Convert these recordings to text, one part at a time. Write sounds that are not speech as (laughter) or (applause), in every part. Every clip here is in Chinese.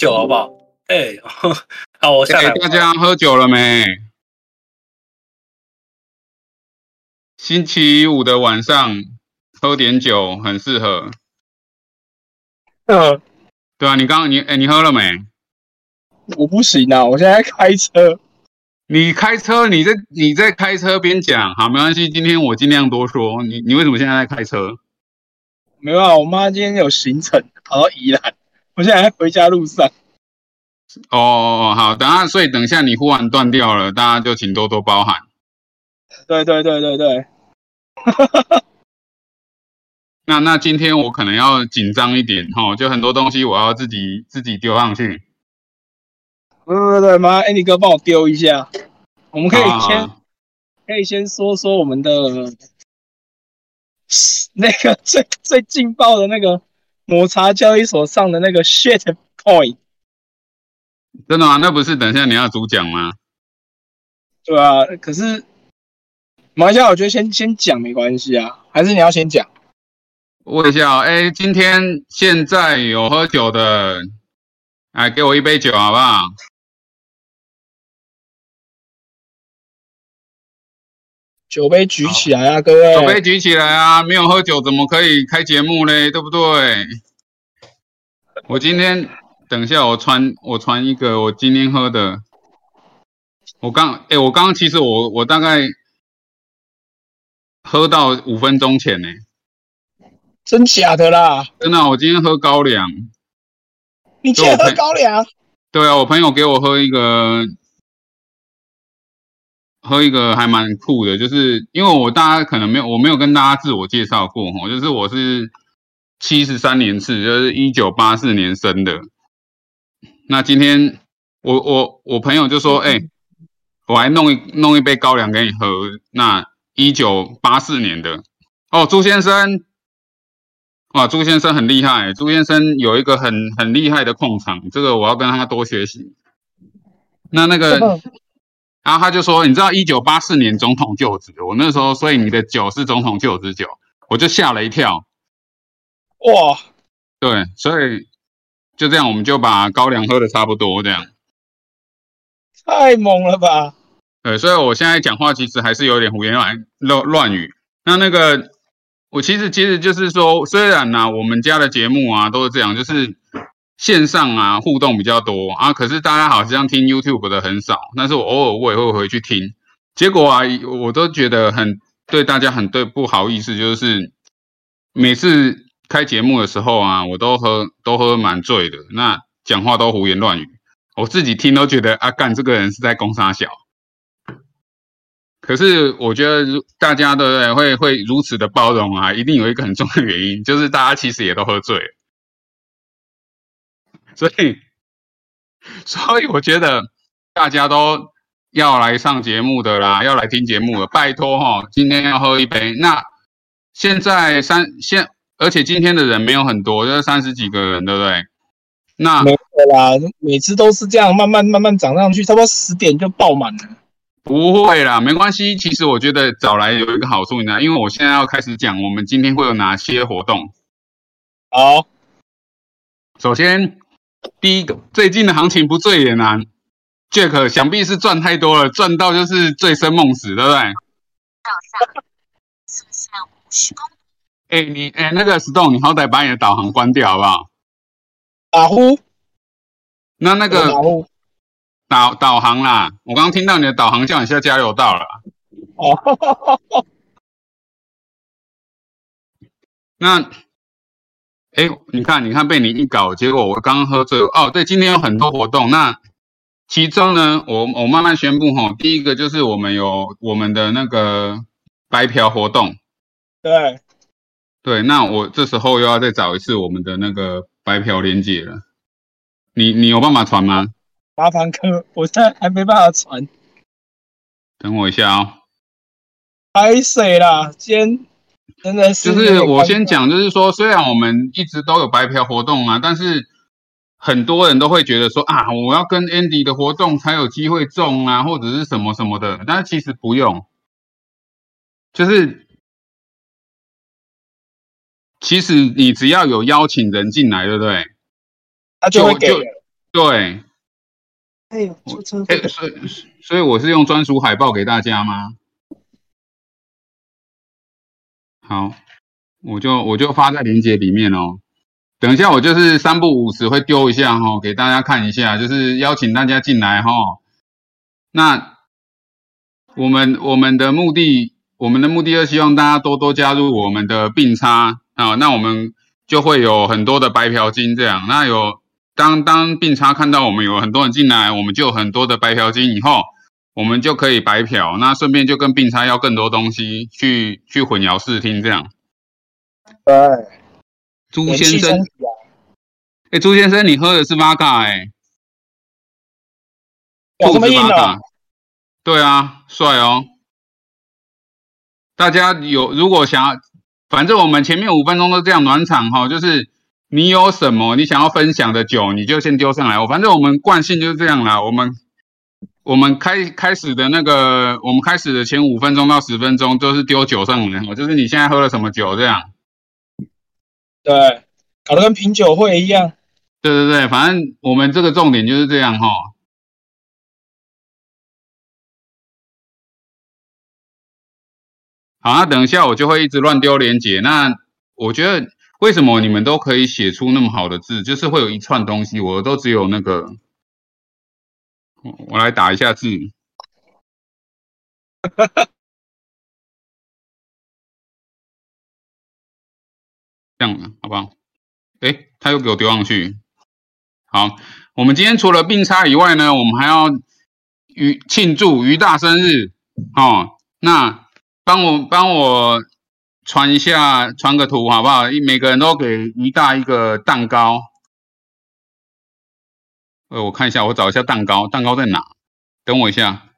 酒好不好？哎，(laughs) 好，我下来。大家喝酒了没？星期五的晚上喝点酒很适合。呃，对啊，你刚刚你哎，你喝了没？我不行啊，我现在开车。你开车，你在你在开车边讲，好，没关系。今天我尽量多说。你你为什么现在在开车？没有啊，我妈今天有行程，跑到宜兰，我现在在回家路上。哦，好，等下，所以等一下你忽然断掉了，大家就请多多包涵。对对对对对。(laughs) 那那今天我可能要紧张一点哈，就很多东西我要自己自己丢上去。对对对，麻烦 Andy 哥帮我丢一下。我们可以先可以先说说我们的那个最最劲爆的那个抹茶交易所上的那个 shit coin。真的吗？那不是等一下你要主讲吗？对啊，可是马来西亚我觉得先先讲没关系啊，还是你要先讲？问一下，哎，今天现在有喝酒的，哎，给我一杯酒好不好？酒杯举起来啊，各位！酒杯举起来啊！没有喝酒怎么可以开节目嘞？对不对？我今天等一下，我传我传一个我今天喝的。我刚哎，我刚刚其实我我大概喝到五分钟前呢。真假的啦？真的，我今天喝高粱。你今天喝高粱？对啊，我朋友给我喝一个。喝一个还蛮酷的，就是因为我大家可能没有，我没有跟大家自我介绍过哈，就是我是七十三年次，就是一九八四年生的。那今天我我我朋友就说，哎，我还弄一弄一杯高粱给你喝。那一九八四年的哦，朱先生，哇，朱先生很厉害，朱先生有一个很很厉害的控场，这个我要跟他多学习。那那个。然后他就说：“你知道一九八四年总统就职，我那时候，所以你的酒是总统就职酒，我就吓了一跳。哇，对，所以就这样，我们就把高粱喝的差不多，这样太猛了吧？对，所以我现在讲话其实还是有点胡言乱乱乱语。那那个，我其实其实就是说，虽然呢，我们家的节目啊都是这样，就是。”线上啊互动比较多啊，可是大家好像听 YouTube 的很少，但是我偶尔我也会回去听，结果啊我都觉得很对大家很对不好意思，就是每次开节目的时候啊，我都喝都喝蛮醉的，那讲话都胡言乱语，我自己听都觉得啊干这个人是在攻杀小，可是我觉得大家都会会如此的包容啊，一定有一个很重要的原因，就是大家其实也都喝醉。所以，所以我觉得大家都要来上节目的啦，要来听节目的，拜托哈，今天要喝一杯。那现在三现，而且今天的人没有很多，就是三十几个人，对不对？那没有啦，每次都是这样，慢慢慢慢涨上去，差不多十点就爆满了。不会啦，没关系。其实我觉得早来有一个好处，你知道，因为我现在要开始讲我们今天会有哪些活动。好，首先。第一个，最近的行情不醉也难，Jack 想必是赚太多了，赚到就是醉生梦死，对不对？哎，你哎，那个 Stone，你好歹把你的导航关掉好不好？打呼？那那个导导航啦，我刚刚听到你的导航叫你下加油道了。哦，那。哎，你看，你看，被你一搞，结果我刚刚喝醉。哦，对，今天有很多活动，那其中呢，我我慢慢宣布哈。第一个就是我们有我们的那个白嫖活动。对，对，那我这时候又要再找一次我们的那个白嫖连接了。你你有办法传吗？麻烦哥，我现在还没办法传。等我一下啊。太水了，先。真的是，就是我先讲，就是说，虽然我们一直都有白嫖活动啊，但是很多人都会觉得说啊，我要跟 Andy 的活动才有机会中啊，或者是什么什么的。但是其实不用，就是其实你只要有邀请人进来，对不对？他就会给。对，哎呦，出车哎，所以所以我是用专属海报给大家吗？好，我就我就发在链接里面哦。等一下，我就是三不五时会丢一下哈，给大家看一下，就是邀请大家进来哈。那我们我们的目的，我们的目的，就希望大家多多加入我们的并差啊，那我们就会有很多的白嫖金这样。那有当当并差看到我们有很多人进来，我们就有很多的白嫖金以后。我们就可以白嫖，那顺便就跟并差要更多东西，去去混淆视听这样。对，朱先生，哎，朱先生，你喝的是 v 嘎哎，有这么硬啊？对啊，帅哦。大家有如果想要，反正我们前面五分钟都这样暖场哈，就是你有什么你想要分享的酒，你就先丢上来。我反正我们惯性就是这样啦，我们。我们开开始的那个，我们开始的前五分钟到十分钟都是丢酒上来，就是你现在喝了什么酒这样。对，搞得跟品酒会一样。对对对，反正我们这个重点就是这样哈。好，那等一下我就会一直乱丢连结。那我觉得为什么你们都可以写出那么好的字，就是会有一串东西，我都只有那个。我来打一下字，(laughs) 这样的好不好？哎，他又给我丢上去。好，我们今天除了并差以外呢，我们还要于庆祝于大生日哦。那帮我帮我传一下，传个图好不好？每个人都给于大一个蛋糕。呃，我看一下，我找一下蛋糕，蛋糕在哪？等我一下，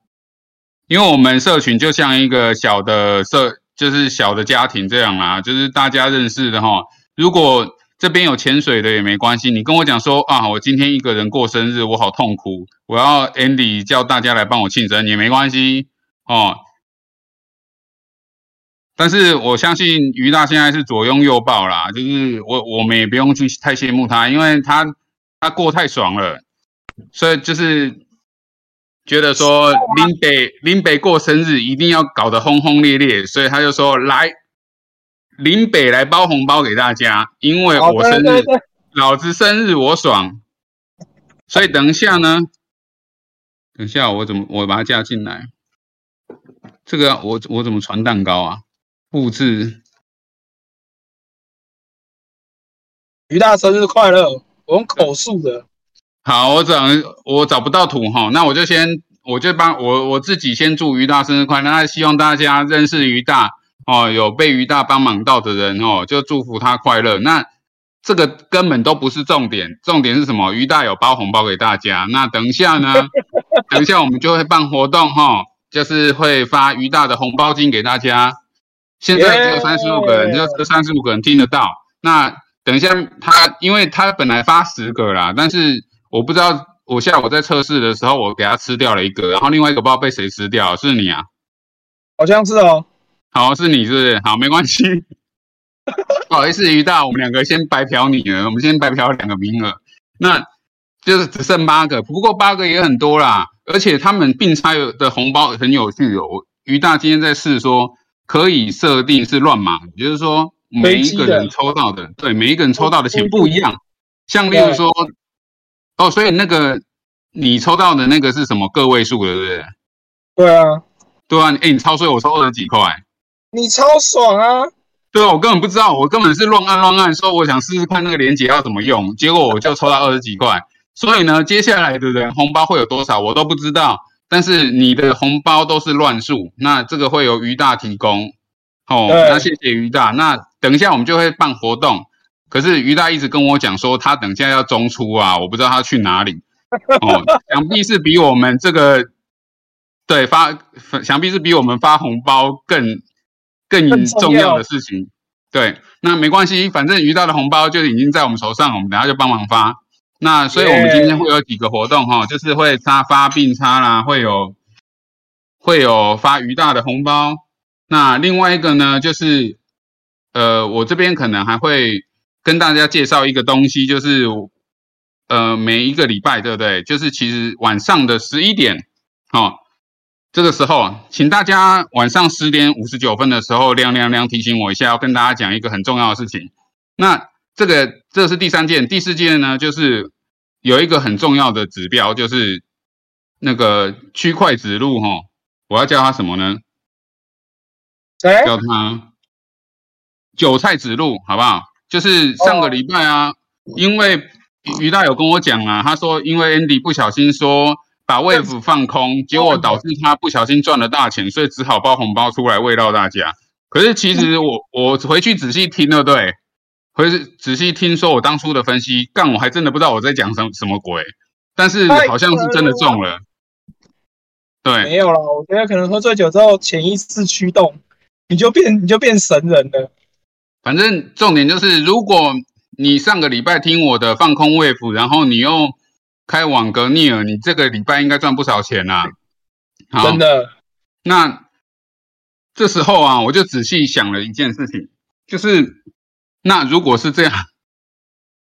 因为我们社群就像一个小的社，就是小的家庭这样啦，就是大家认识的哈。如果这边有潜水的也没关系，你跟我讲说啊，我今天一个人过生日，我好痛苦，我要 Andy 叫大家来帮我庆生也没关系哦。但是我相信于大现在是左拥右抱啦，就是我我们也不用去太羡慕他，因为他他过太爽了。所以就是觉得说林北林北过生日一定要搞得轰轰烈烈，所以他就说来林北来包红包给大家，因为我生日，老子生日我爽。所以等一下呢，等一下我怎么我把它加进来？这个我我怎么传蛋糕啊？布置。于大生日快乐！我用口述的。好，我找我找不到图哈，那我就先我就帮我我自己先祝于大生日快乐。那希望大家认识于大哦，有被于大帮忙到的人哦，就祝福他快乐。那这个根本都不是重点，重点是什么？于大有包红包给大家。那等一下呢？(laughs) 等一下我们就会办活动哈，就是会发于大的红包金给大家。现在只有三十五个人，只有三十五个人听得到。那等一下他，因为他本来发十个啦，但是。我不知道，我下午在测试的时候，我给它吃掉了一个，然后另外一个不知道被谁吃掉，是你啊？好像是哦。好，是你是不是？好，没关系。(laughs) 不好意思，于大，我们两个先白嫖你了，我们先白嫖两个名额，那就是只剩八个，不过八个也很多啦，而且他们并拆的红包很有趣哦。于大今天在试说，可以设定是乱码，就是说每一个人抽到的，对，每一个人抽到的钱不一样，像例如说。哦，所以那个你抽到的那个是什么个位数的，对不对？对啊，对啊，哎，你超衰，我抽二十几块，你超爽啊！对啊，我根本不知道，我根本是乱按乱按，说我想试试看那个连接要怎么用，结果我就抽到二十几块。所以呢，接下来的人红包会有多少，我都不知道。但是你的红包都是乱数，那这个会由于大提供。哦，那谢谢于大。那等一下我们就会办活动。可是于大一直跟我讲说，他等下要中出啊，我不知道他去哪里。哦，(laughs) 想必是比我们这个对发，想必是比我们发红包更更重要的事情。对，那没关系，反正于大的红包就已经在我们手上，我们等下就帮忙发。那所以我们今天会有几个活动哈，就是会差发病差啦，会有会有发于大的红包。那另外一个呢，就是呃，我这边可能还会。跟大家介绍一个东西，就是呃每一个礼拜，对不对？就是其实晚上的十一点，哦，这个时候，请大家晚上十点五十九分的时候亮亮亮提醒我一下，要跟大家讲一个很重要的事情。那这个这是第三件，第四件呢，就是有一个很重要的指标，就是那个区块指路，哈，我要叫它什么呢？谁？叫它韭菜指路，好不好？就是上个礼拜啊，因为于大有跟我讲啊，他说因为 Andy 不小心说把 Wave 放空，结果导致他不小心赚了大钱，所以只好包红包出来喂到大家。可是其实我我回去仔细听了，对，回去仔细听说我当初的分析，干我还真的不知道我在讲什什么鬼，但是好像是真的中了。对，没有了，我觉得可能喝醉酒之后潜意识驱动，你就变你就变神人了。反正重点就是，如果你上个礼拜听我的放空 wave，然后你又开网格逆耳，你这个礼拜应该赚不少钱呐。真的。那这时候啊，我就仔细想了一件事情，就是那如果是这样，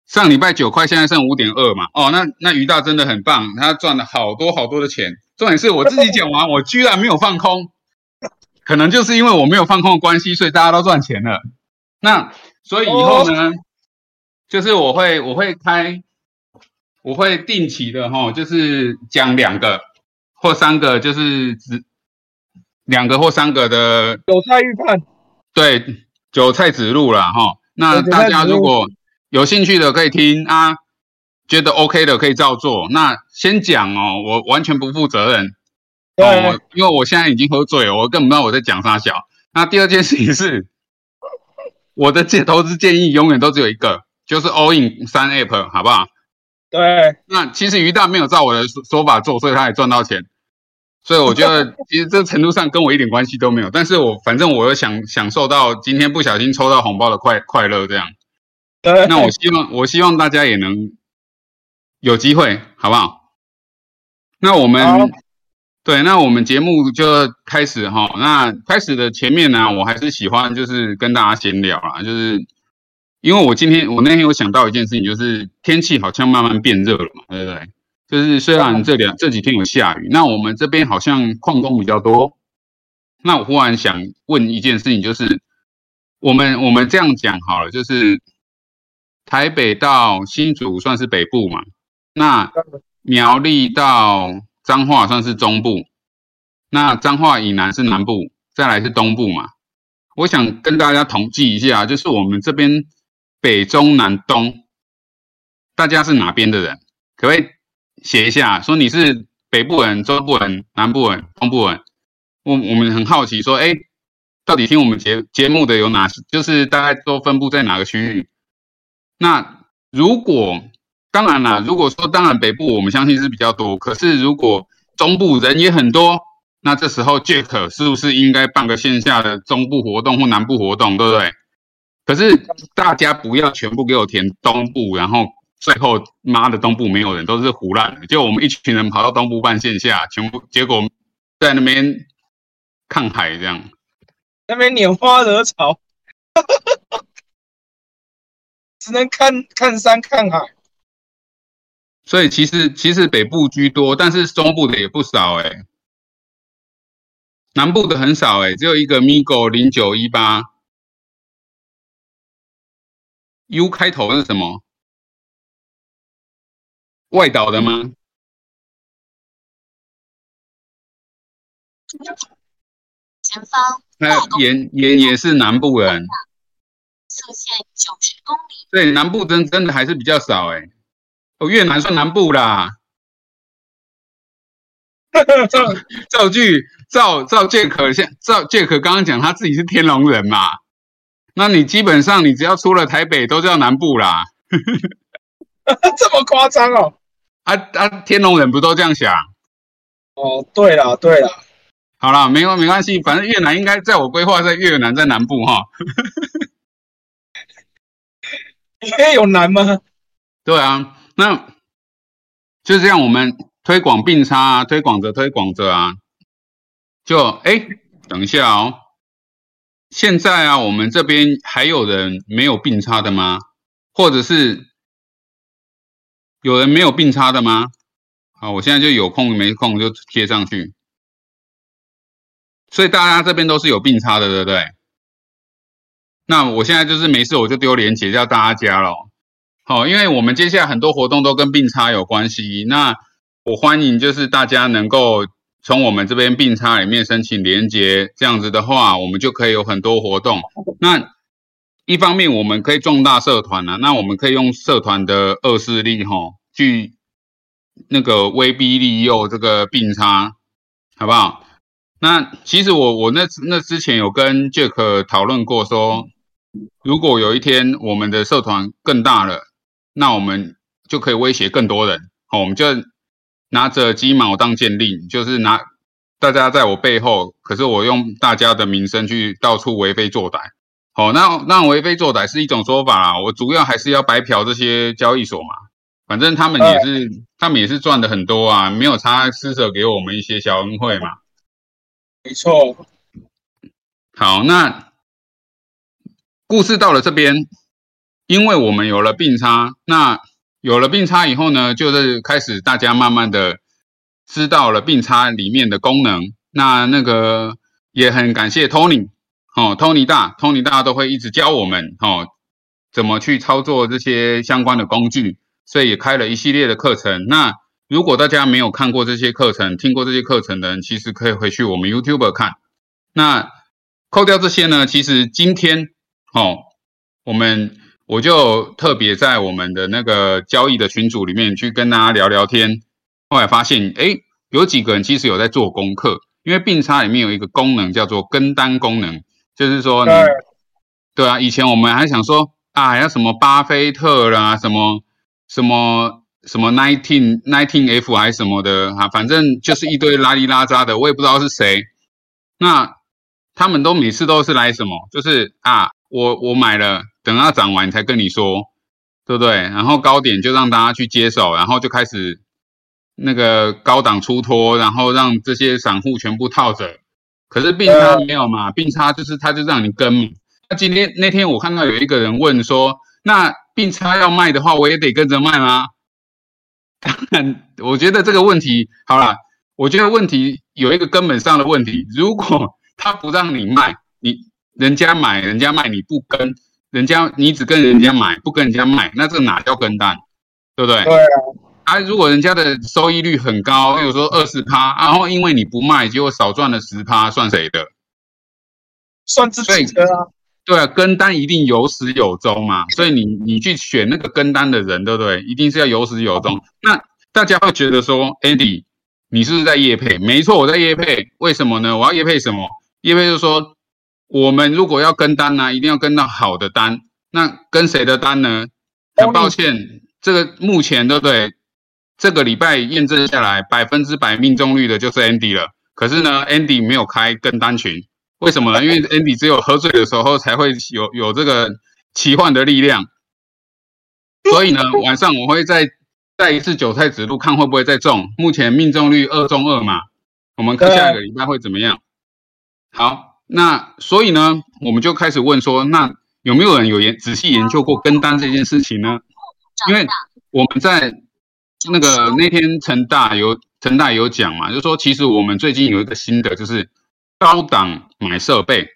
上礼拜九块，现在剩五点二嘛。哦，那那于大真的很棒，他赚了好多好多的钱。重点是我自己讲完，我居然没有放空，可能就是因为我没有放空的关系，所以大家都赚钱了。那所以以后呢，就是我会我会开，我会定期的哈，就是讲两个或三个，就是只两个或三个的韭菜预判，对，韭菜指路了哈。那大家如果有兴趣的可以听啊，觉得 OK 的可以照做。那先讲哦，我完全不负责任哦，因为我现在已经喝醉了，我根本不知道我在讲啥小。那第二件事情是。我的建投资建议永远都只有一个，就是 all in 三 app，好不好？对。那其实于大没有照我的说法做，所以他也赚到钱。所以我觉得 (laughs) 其实这程度上跟我一点关系都没有。但是我反正我又享享受到今天不小心抽到红包的快快乐，这样。对。那我希望我希望大家也能有机会，好不好？那我们。对，那我们节目就开始哈。那开始的前面呢，我还是喜欢就是跟大家闲聊啊，就是因为我今天我那天有想到一件事情，就是天气好像慢慢变热了嘛，对不对？就是虽然这两这几天有下雨，那我们这边好像矿工比较多。那我忽然想问一件事情，就是我们我们这样讲好了，就是台北到新竹算是北部嘛，那苗栗到。彰化算是中部，那彰化以南是南部，再来是东部嘛。我想跟大家统计一下，就是我们这边北中南东，大家是哪边的人？可不可以写一下，说你是北部人、中部人、南部人、东部人？我我们很好奇，说哎，到底听我们节节目的有哪？就是大概都分布在哪个区域？那如果当然啦，如果说当然北部我们相信是比较多，可是如果中部人也很多，那这时候 Jack 是不是应该办个线下的中部活动或南部活动，对不对？可是大家不要全部给我填东部，然后最后妈的东部没有人，都是胡乱的。就我们一群人跑到东部办线下，全部结果在那边看海这样，那边拈花惹草，只能看看山看海。所以其实其实北部居多，但是中部的也不少哎，南部的很少哎，只有一个 Migo 零九一八，U 开头是什么？外岛的吗？前方。那也也也是南部人。速限九十公里。对，南部真真的还是比较少哎。哦，越南算南部啦。(laughs) 赵赵句赵赵杰可现赵杰可刚刚讲他自己是天龙人嘛？那你基本上你只要出了台北都叫南部啦。(laughs) 这么夸张哦？啊啊，天龙人不都这样想？哦，对了对了，好了，没关没关系，反正越南应该在我规划在越南在南部哈。(laughs) 也有南吗？对啊。那就这样，我们推广并差啊，推广着推广着啊，就哎，等一下哦，现在啊，我们这边还有人没有并差的吗？或者是有人没有并差的吗？好，我现在就有空没空就贴上去。所以大家这边都是有并差的，对不对？那我现在就是没事，我就丢连结叫大家加了。好，因为我们接下来很多活动都跟并差有关系。那我欢迎就是大家能够从我们这边并差里面申请连接，这样子的话，我们就可以有很多活动。那一方面我们可以壮大社团啊，那我们可以用社团的恶势力哈，去那个威逼利诱这个并差，好不好？那其实我我那那之前有跟 Jack 讨论过说。如果有一天我们的社团更大了，那我们就可以威胁更多人。好，我们就拿着鸡毛当剑令，就是拿大家在我背后，可是我用大家的名声去到处为非作歹。好，那那为非作歹是一种说法啦。我主要还是要白嫖这些交易所嘛，反正他们也是他们也是赚的很多啊，没有差施舍给我们一些小恩惠嘛。没错。好，那。故事到了这边，因为我们有了并差，那有了并差以后呢，就是开始大家慢慢的知道了并差里面的功能。那那个也很感谢 Tony，哦，Tony 大，Tony 大都会一直教我们，哦，怎么去操作这些相关的工具，所以也开了一系列的课程。那如果大家没有看过这些课程，听过这些课程的人，其实可以回去我们 YouTube 看。那扣掉这些呢，其实今天。哦，我们我就特别在我们的那个交易的群组里面去跟大家聊聊天，后来发现，哎，有几个人其实有在做功课，因为并差里面有一个功能叫做跟单功能，就是说你，对啊，以前我们还想说啊，要什么巴菲特啦，什么什么什么 nineteen nineteen F 还是什么的啊，反正就是一堆拉里拉扎的，我也不知道是谁，那他们都每次都是来什么，就是啊。我我买了，等它涨完才跟你说，对不对？然后高点就让大家去接手，然后就开始那个高档出脱，然后让这些散户全部套着。可是并差没有嘛？并差就是他就让你跟。那今天那天我看到有一个人问说，那并差要卖的话，我也得跟着卖吗？(laughs) 当然，我觉得这个问题好了，我觉得问题有一个根本上的问题，如果 (laughs) 他不让你卖，你。人家买，人家卖，你不跟人家，你只跟人家买，不跟人家卖，那这哪叫跟单，对不对？对啊。啊，如果人家的收益率很高，比如说二十趴，然后因为你不卖，结果少赚了十趴，算谁的？算自己的啊。对啊，跟单一定有始有终嘛，所以你你去选那个跟单的人，对不对？一定是要有始有终。那大家会觉得说，Andy，你是不是在夜配？没错，我在夜配。为什么呢？我要夜配什么？夜配就是说。我们如果要跟单呢，一定要跟到好的单。那跟谁的单呢？很抱歉，这个目前对不对？这个礼拜验证下来，百分之百命中率的就是 Andy 了。可是呢，Andy 没有开跟单群，为什么呢？(laughs) 因为 Andy 只有喝醉的时候才会有有这个奇幻的力量。所以呢，(laughs) 晚上我会再再一次韭菜指路，看会不会再中。目前命中率二中二嘛，我们看下一个礼拜会怎么样？好。那所以呢，我们就开始问说，那有没有人有研仔细研究过跟单这件事情呢？因为我们在那个那天陈大有陈大有讲嘛，就说其实我们最近有一个新的，就是高档买设备，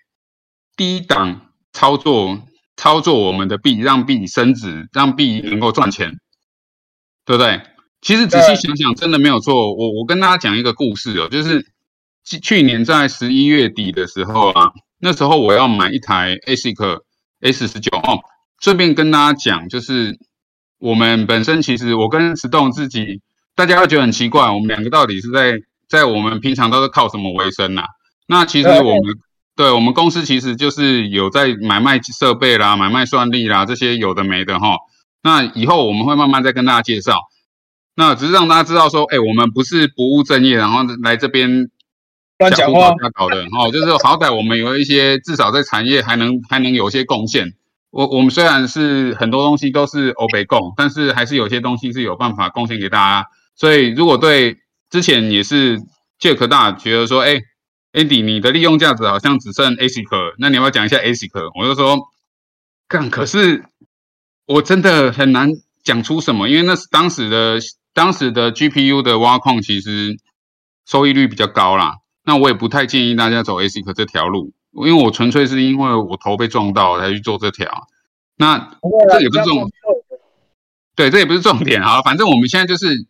低档操作操作我们的币，让币升值，让币能够赚钱，对不对？其实仔细想想，真的没有错。我我跟大家讲一个故事哦，就是。去去年在十一月底的时候啊，那时候我要买一台 ASIC S 十九哦。顺便跟大家讲，就是我们本身其实我跟石栋自己，大家会觉得很奇怪，我们两个到底是在在我们平常都是靠什么为生呐？那其实我们对我们公司其实就是有在买卖设备啦、买卖算力啦这些有的没的哈。那以后我们会慢慢再跟大家介绍。那只是让大家知道说，哎，我们不是不务正业，然后来这边。讲话搞的哦，就是好歹我们有一些，至少在产业还能还能有一些贡献。我我们虽然是很多东西都是欧北贡，但是还是有些东西是有办法贡献给大家。所以如果对之前也是 Jack 大觉得说，哎，Andy 你的利用价值好像只剩 ASIC，那你要不要讲一下 ASIC？我就说，干，可是我真的很难讲出什么，因为那是当时的当时的 GPU 的挖矿其实收益率比较高啦。那我也不太建议大家走 ASIC 这条路，因为我纯粹是因为我头被撞到才去做这条。那这也不是重，对，这也不是重点啊。反正我们现在就是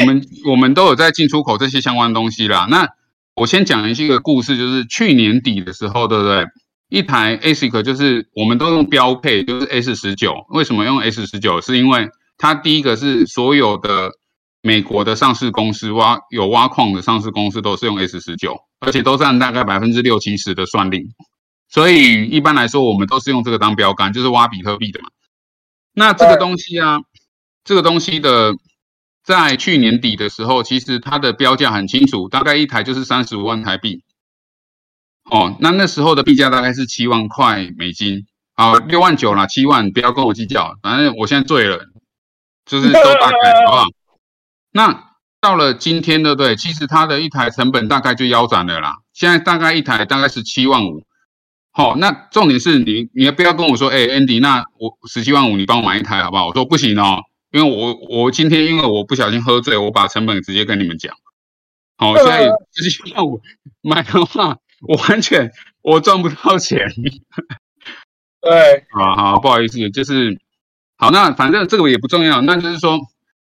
我们我们都有在进出口这些相关东西啦。那我先讲一个故事，就是去年底的时候，对不对？一台 ASIC 就是我们都用标配，就是 S 十九。为什么用 S 十九？是因为它第一个是所有的美国的上市公司挖有挖矿的上市公司都是用 S 十九，而且都占大概百分之六七十的算力。所以一般来说，我们都是用这个当标杆，就是挖比特币的嘛。那这个东西啊，这个东西的在去年底的时候，其实它的标价很清楚，大概一台就是三十五万台币。哦，那那时候的币价大概是七万块美金，好六万九啦，七万不要跟我计较，反正我现在醉了，就是都大概 (laughs) 好不好？那到了今天，对不对？其实它的一台成本大概就腰斩了啦，现在大概一台大概是七万五。好，那重点是你，你不要跟我说，哎，Andy，那我十七万五，你帮我买一台好不好？我说不行哦，因为我我今天因为我不小心喝醉，我把成本直接跟你们讲。好，所以十七万五 (laughs) 买的话。我完全我赚不到钱，对，(laughs) 好好不好意思，就是好，那反正这个也不重要，那就是说，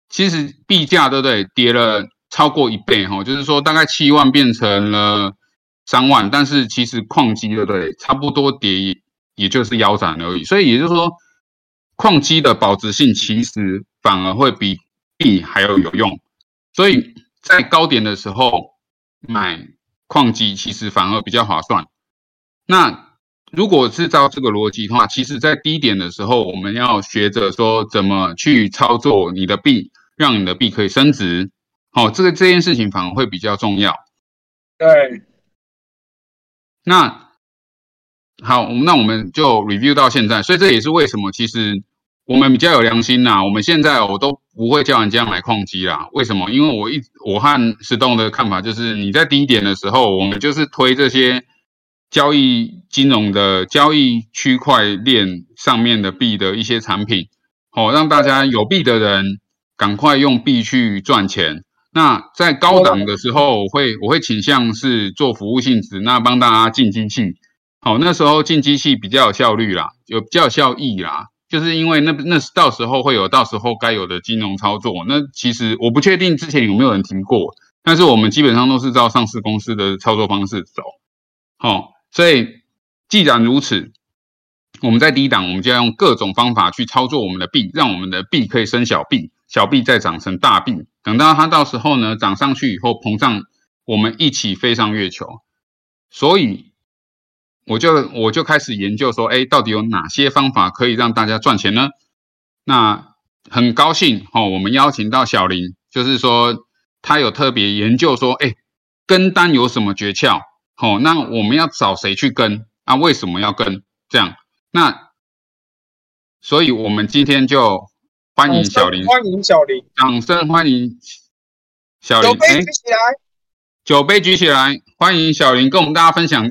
其实币价对不对？跌了超过一倍哈，就是说大概七万变成了三万，但是其实矿机对不对？差不多跌也就是腰斩而已，所以也就是说，矿机的保值性其实反而会比币还要有用，所以在高点的时候买。矿机其实反而比较划算。那如果是照这个逻辑的话，其实在低点的时候，我们要学着说怎么去操作你的币，让你的币可以升值。好，这个这件事情反而会比较重要。对。那好，那我们就 review 到现在，所以这也是为什么其实。我们比较有良心呐，我们现在我都不会叫人家买矿机啦。为什么？因为我一我和石栋的看法就是，你在低点的时候，我们就是推这些交易金融的交易区块链上面的币的一些产品，哦，让大家有币的人赶快用币去赚钱。那在高档的时候，我会我会倾向是做服务性质，那帮大家进机器。好，那时候进机器比较有效率啦，有比较效益啦。就是因为那那是到时候会有到时候该有的金融操作，那其实我不确定之前有没有人提过，但是我们基本上都是照上市公司的操作方式走。好，所以既然如此，我们在低档，我们就要用各种方法去操作我们的币，让我们的币可以生小币，小币再长成大币，等到它到时候呢涨上去以后膨胀，我们一起飞上月球。所以。我就我就开始研究说，哎，到底有哪些方法可以让大家赚钱呢？那很高兴哦，我们邀请到小林，就是说他有特别研究说，哎，跟单有什么诀窍？哦，那我们要找谁去跟？啊，为什么要跟？这样，那所以我们今天就欢迎小林，欢迎小林，掌声欢迎小林，酒杯举起来，酒杯举起来，欢迎小林跟我们大家分享。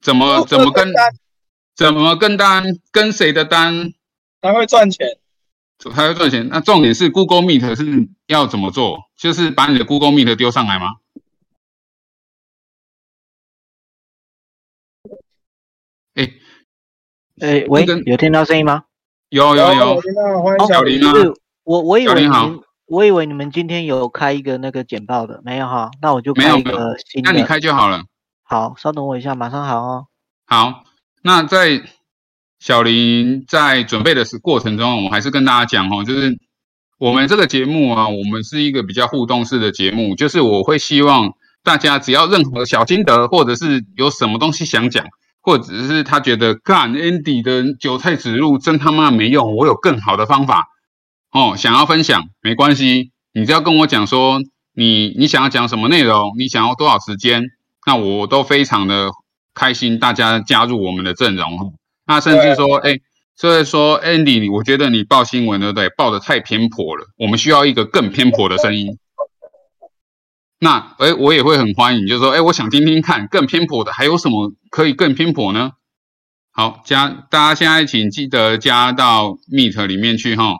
怎么怎么跟怎么跟单跟谁的单才会赚钱？才会赚钱？那重点是 Google Meet 是要怎么做？就是把你的 Google Meet 丢上来吗？哎哎，喂，有听到声音吗？有有有，欢迎小林啊！我我以为你们我以为你们今天有开一个那个简报的，没有哈？那我就开一个新的，那你开就好了。好，稍等我一下，马上好哦。好，那在小林在准备的是过程中，我还是跟大家讲哦，就是我们这个节目啊，我们是一个比较互动式的节目，就是我会希望大家只要任何小心得，或者是有什么东西想讲，或者是他觉得干 Andy 的韭菜指路真他妈没用，我有更好的方法哦，想要分享没关系，你只要跟我讲说你你想要讲什么内容，你想要多少时间。那我都非常的开心，大家加入我们的阵容。那甚至说，哎，所以说，Andy，我觉得你报新闻对不对？报的太偏颇了，我们需要一个更偏颇的声音。那，哎，我也会很欢迎，就是说，哎，我想听听看更偏颇的，还有什么可以更偏颇呢？好，加大家现在请记得加到 Meet 里面去哈。